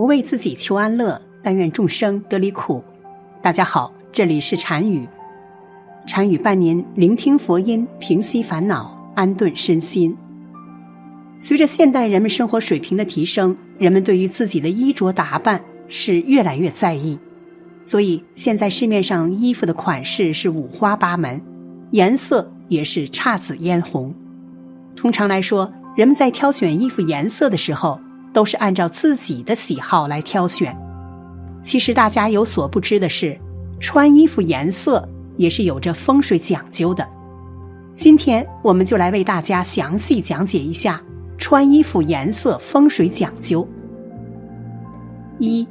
不为自己求安乐，但愿众生得离苦。大家好，这里是禅语，禅语伴您聆听佛音，平息烦恼，安顿身心。随着现代人们生活水平的提升，人们对于自己的衣着打扮是越来越在意，所以现在市面上衣服的款式是五花八门，颜色也是姹紫嫣红。通常来说，人们在挑选衣服颜色的时候，都是按照自己的喜好来挑选。其实大家有所不知的是，穿衣服颜色也是有着风水讲究的。今天我们就来为大家详细讲解一下。穿衣服颜色风水讲究。一，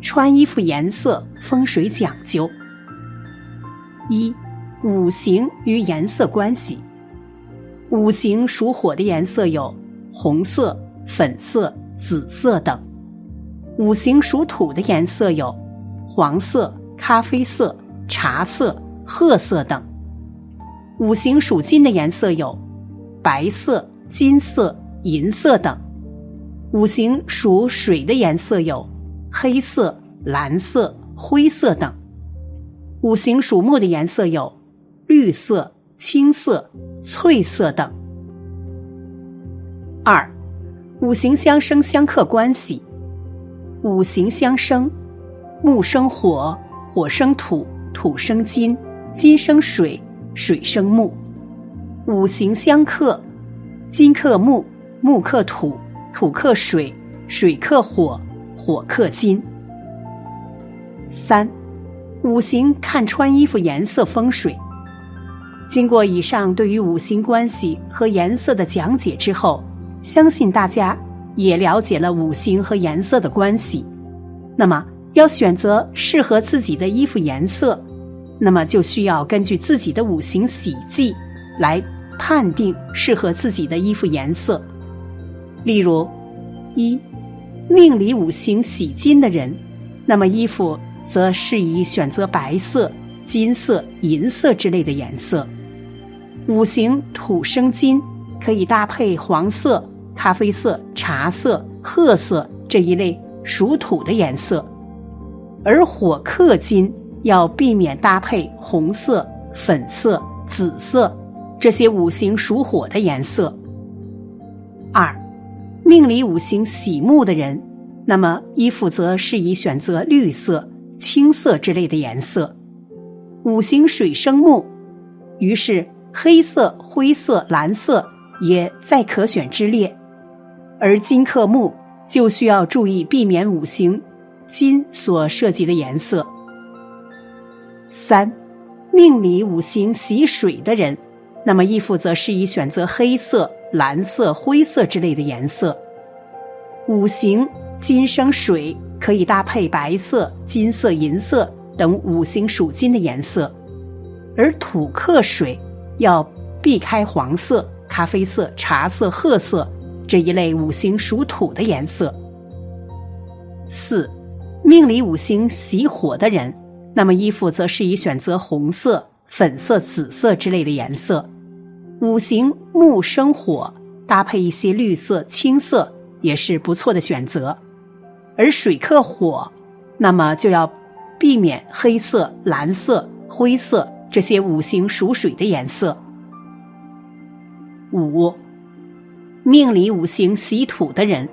穿衣服颜色风水讲究。一，五行与颜色关系。五行属火的颜色有红色、粉色、紫色等；五行属土的颜色有黄色、咖啡色、茶色、褐色等；五行属金的颜色有白色、金色。银色等，五行属水的颜色有黑色、蓝色、灰色等；五行属木的颜色有绿色、青色、翠色等。二，五行相生相克关系。五行相生，木生火，火生土，土生金，金生水，水生木。五行相克，金克木。木克土，土克水，水克火，火克金。三，五行看穿衣服颜色风水。经过以上对于五行关系和颜色的讲解之后，相信大家也了解了五行和颜色的关系。那么，要选择适合自己的衣服颜色，那么就需要根据自己的五行喜忌来判定适合自己的衣服颜色。例如，一命里五行喜金的人，那么衣服则适宜选择白色、金色、银色之类的颜色。五行土生金，可以搭配黄色、咖啡色、茶色、褐色这一类属土的颜色，而火克金，要避免搭配红色、粉色、紫色这些五行属火的颜色。二。命里五行喜木的人，那么衣服则适宜选择绿色、青色之类的颜色。五行水生木，于是黑色、灰色、蓝色也在可选之列。而金克木，就需要注意避免五行金所涉及的颜色。三，命里五行喜水的人，那么衣服则适宜选择黑色。蓝色、灰色之类的颜色，五行金生水，可以搭配白色、金色、银色等五行属金的颜色；而土克水，要避开黄色、咖啡色、茶色、褐色这一类五行属土的颜色。四，命里五行喜火的人，那么衣服则适宜选择红色、粉色、紫色之类的颜色。五行木生火，搭配一些绿色、青色也是不错的选择。而水克火，那么就要避免黑色、蓝色、灰色这些五行属水的颜色。五，命里五行喜土的人，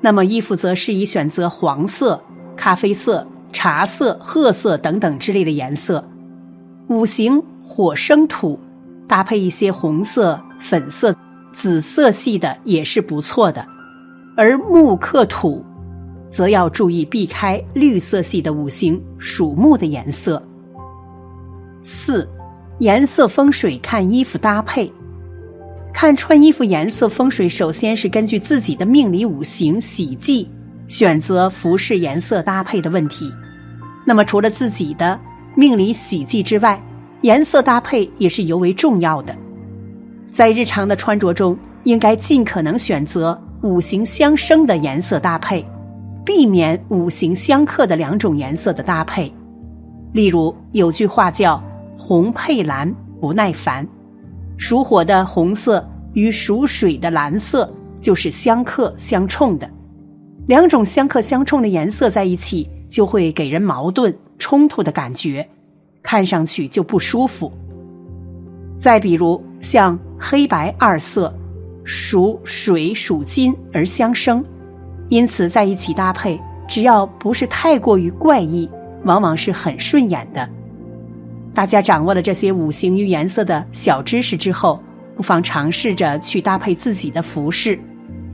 那么衣服则适宜选择黄色、咖啡色、茶色、褐色等等之类的颜色。五行火生土。搭配一些红色、粉色、紫色系的也是不错的，而木克土，则要注意避开绿色系的五行属木的颜色。四，颜色风水看衣服搭配，看穿衣服颜色风水，首先是根据自己的命理五行喜忌，选择服饰颜色搭配的问题。那么除了自己的命理喜忌之外，颜色搭配也是尤为重要的，在日常的穿着中，应该尽可能选择五行相生的颜色搭配，避免五行相克的两种颜色的搭配。例如，有句话叫“红配蓝不耐烦”，属火的红色与属水的蓝色就是相克相冲的。两种相克相冲的颜色在一起，就会给人矛盾冲突的感觉，看上去就不舒服。再比如像黑白二色，属水属金而相生，因此在一起搭配，只要不是太过于怪异，往往是很顺眼的。大家掌握了这些五行与颜色的小知识之后，不妨尝试着去搭配自己的服饰，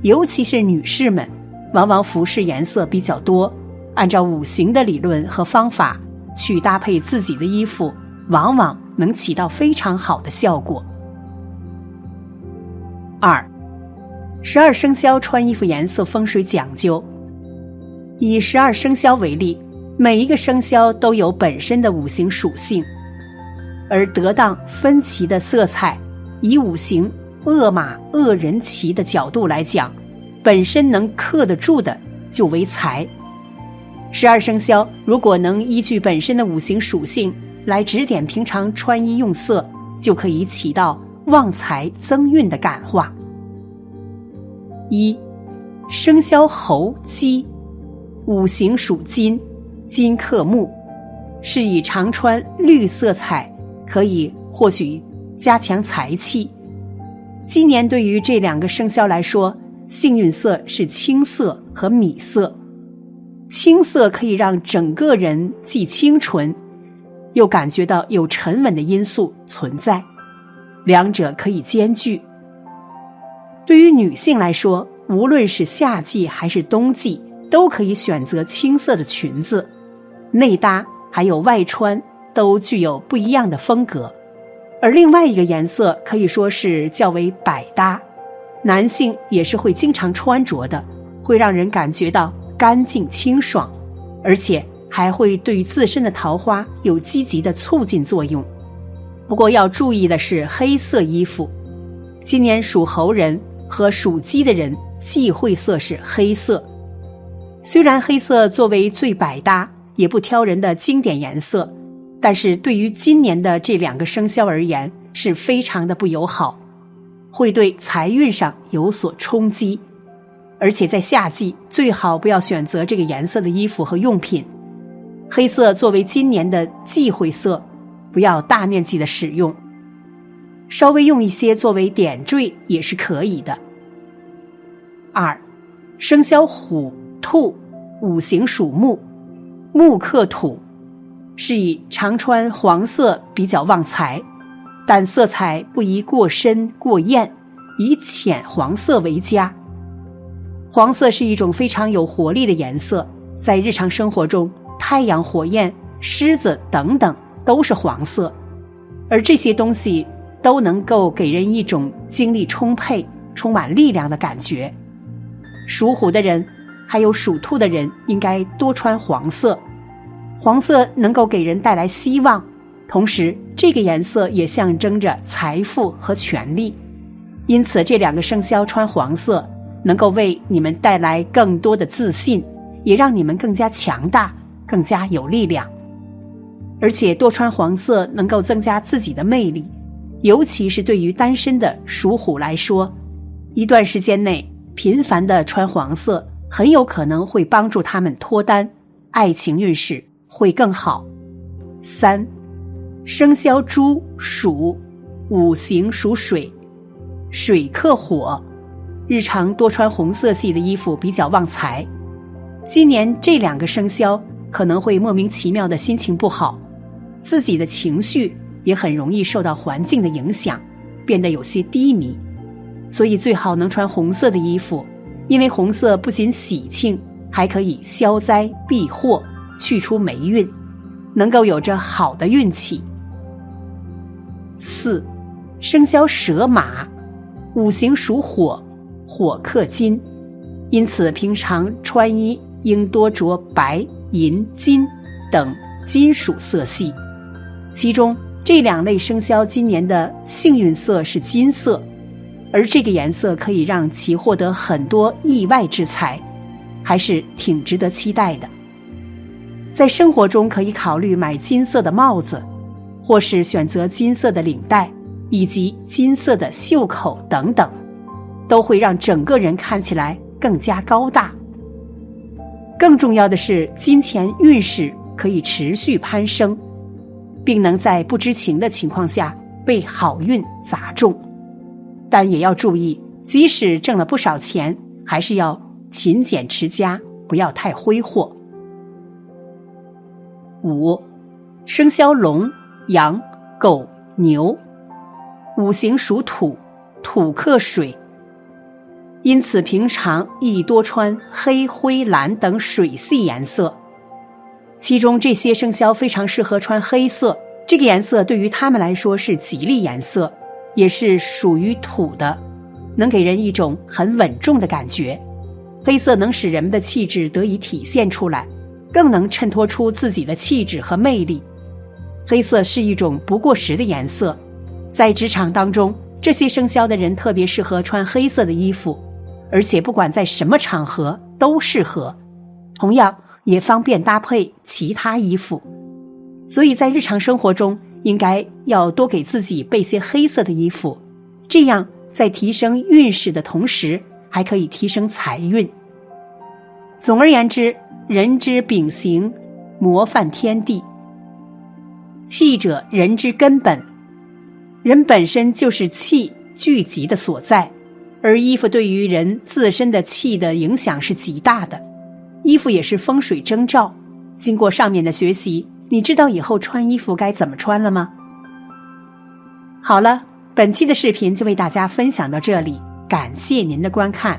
尤其是女士们，往往服饰颜色比较多，按照五行的理论和方法去搭配自己的衣服，往往能起到非常好的效果。二，十二生肖穿衣服颜色风水讲究。以十二生肖为例，每一个生肖都有本身的五行属性。而得当分歧的色彩，以五行恶马恶人旗的角度来讲，本身能克得住的就为财。十二生肖如果能依据本身的五行属性来指点平常穿衣用色，就可以起到旺财增运的感化。一，生肖猴鸡，五行属金，金克木，是以常穿绿色彩。可以或许加强财气。今年对于这两个生肖来说，幸运色是青色和米色。青色可以让整个人既清纯，又感觉到有沉稳的因素存在，两者可以兼具。对于女性来说，无论是夏季还是冬季，都可以选择青色的裙子，内搭还有外穿。都具有不一样的风格，而另外一个颜色可以说是较为百搭，男性也是会经常穿着的，会让人感觉到干净清爽，而且还会对自身的桃花有积极的促进作用。不过要注意的是，黑色衣服，今年属猴人和属鸡的人忌讳色是黑色。虽然黑色作为最百搭也不挑人的经典颜色。但是对于今年的这两个生肖而言，是非常的不友好，会对财运上有所冲击，而且在夏季最好不要选择这个颜色的衣服和用品。黑色作为今年的忌讳色，不要大面积的使用，稍微用一些作为点缀也是可以的。二，生肖虎、兔，五行属木，木克土。是以常穿黄色比较旺财，但色彩不宜过深过艳，以浅黄色为佳。黄色是一种非常有活力的颜色，在日常生活中，太阳、火焰、狮子等等都是黄色，而这些东西都能够给人一种精力充沛、充满力量的感觉。属虎的人，还有属兔的人，应该多穿黄色。黄色能够给人带来希望，同时这个颜色也象征着财富和权力，因此这两个生肖穿黄色能够为你们带来更多的自信，也让你们更加强大、更加有力量。而且多穿黄色能够增加自己的魅力，尤其是对于单身的属虎来说，一段时间内频繁的穿黄色很有可能会帮助他们脱单，爱情运势。会更好。三，生肖猪、鼠，五行属水，水克火，日常多穿红色系的衣服比较旺财。今年这两个生肖可能会莫名其妙的心情不好，自己的情绪也很容易受到环境的影响，变得有些低迷。所以最好能穿红色的衣服，因为红色不仅喜庆，还可以消灾避祸。去除霉运，能够有着好的运气。四，生肖蛇马，五行属火，火克金，因此平常穿衣应多着白、银、金等金属色系。其中这两类生肖今年的幸运色是金色，而这个颜色可以让其获得很多意外之财，还是挺值得期待的。在生活中可以考虑买金色的帽子，或是选择金色的领带，以及金色的袖口等等，都会让整个人看起来更加高大。更重要的是，金钱运势可以持续攀升，并能在不知情的情况下被好运砸中。但也要注意，即使挣了不少钱，还是要勤俭持家，不要太挥霍。五，生肖龙、羊、狗、牛，五行属土，土克水。因此，平常宜多穿黑、灰、蓝等水系颜色。其中，这些生肖非常适合穿黑色，这个颜色对于他们来说是吉利颜色，也是属于土的，能给人一种很稳重的感觉。黑色能使人们的气质得以体现出来，更能衬托出自己的气质和魅力。黑色是一种不过时的颜色，在职场当中，这些生肖的人特别适合穿黑色的衣服。而且不管在什么场合都适合，同样也方便搭配其他衣服。所以在日常生活中，应该要多给自己备些黑色的衣服，这样在提升运势的同时，还可以提升财运。总而言之，人之秉行，模范天地。气者，人之根本，人本身就是气聚集的所在。而衣服对于人自身的气的影响是极大的，衣服也是风水征兆。经过上面的学习，你知道以后穿衣服该怎么穿了吗？好了，本期的视频就为大家分享到这里，感谢您的观看。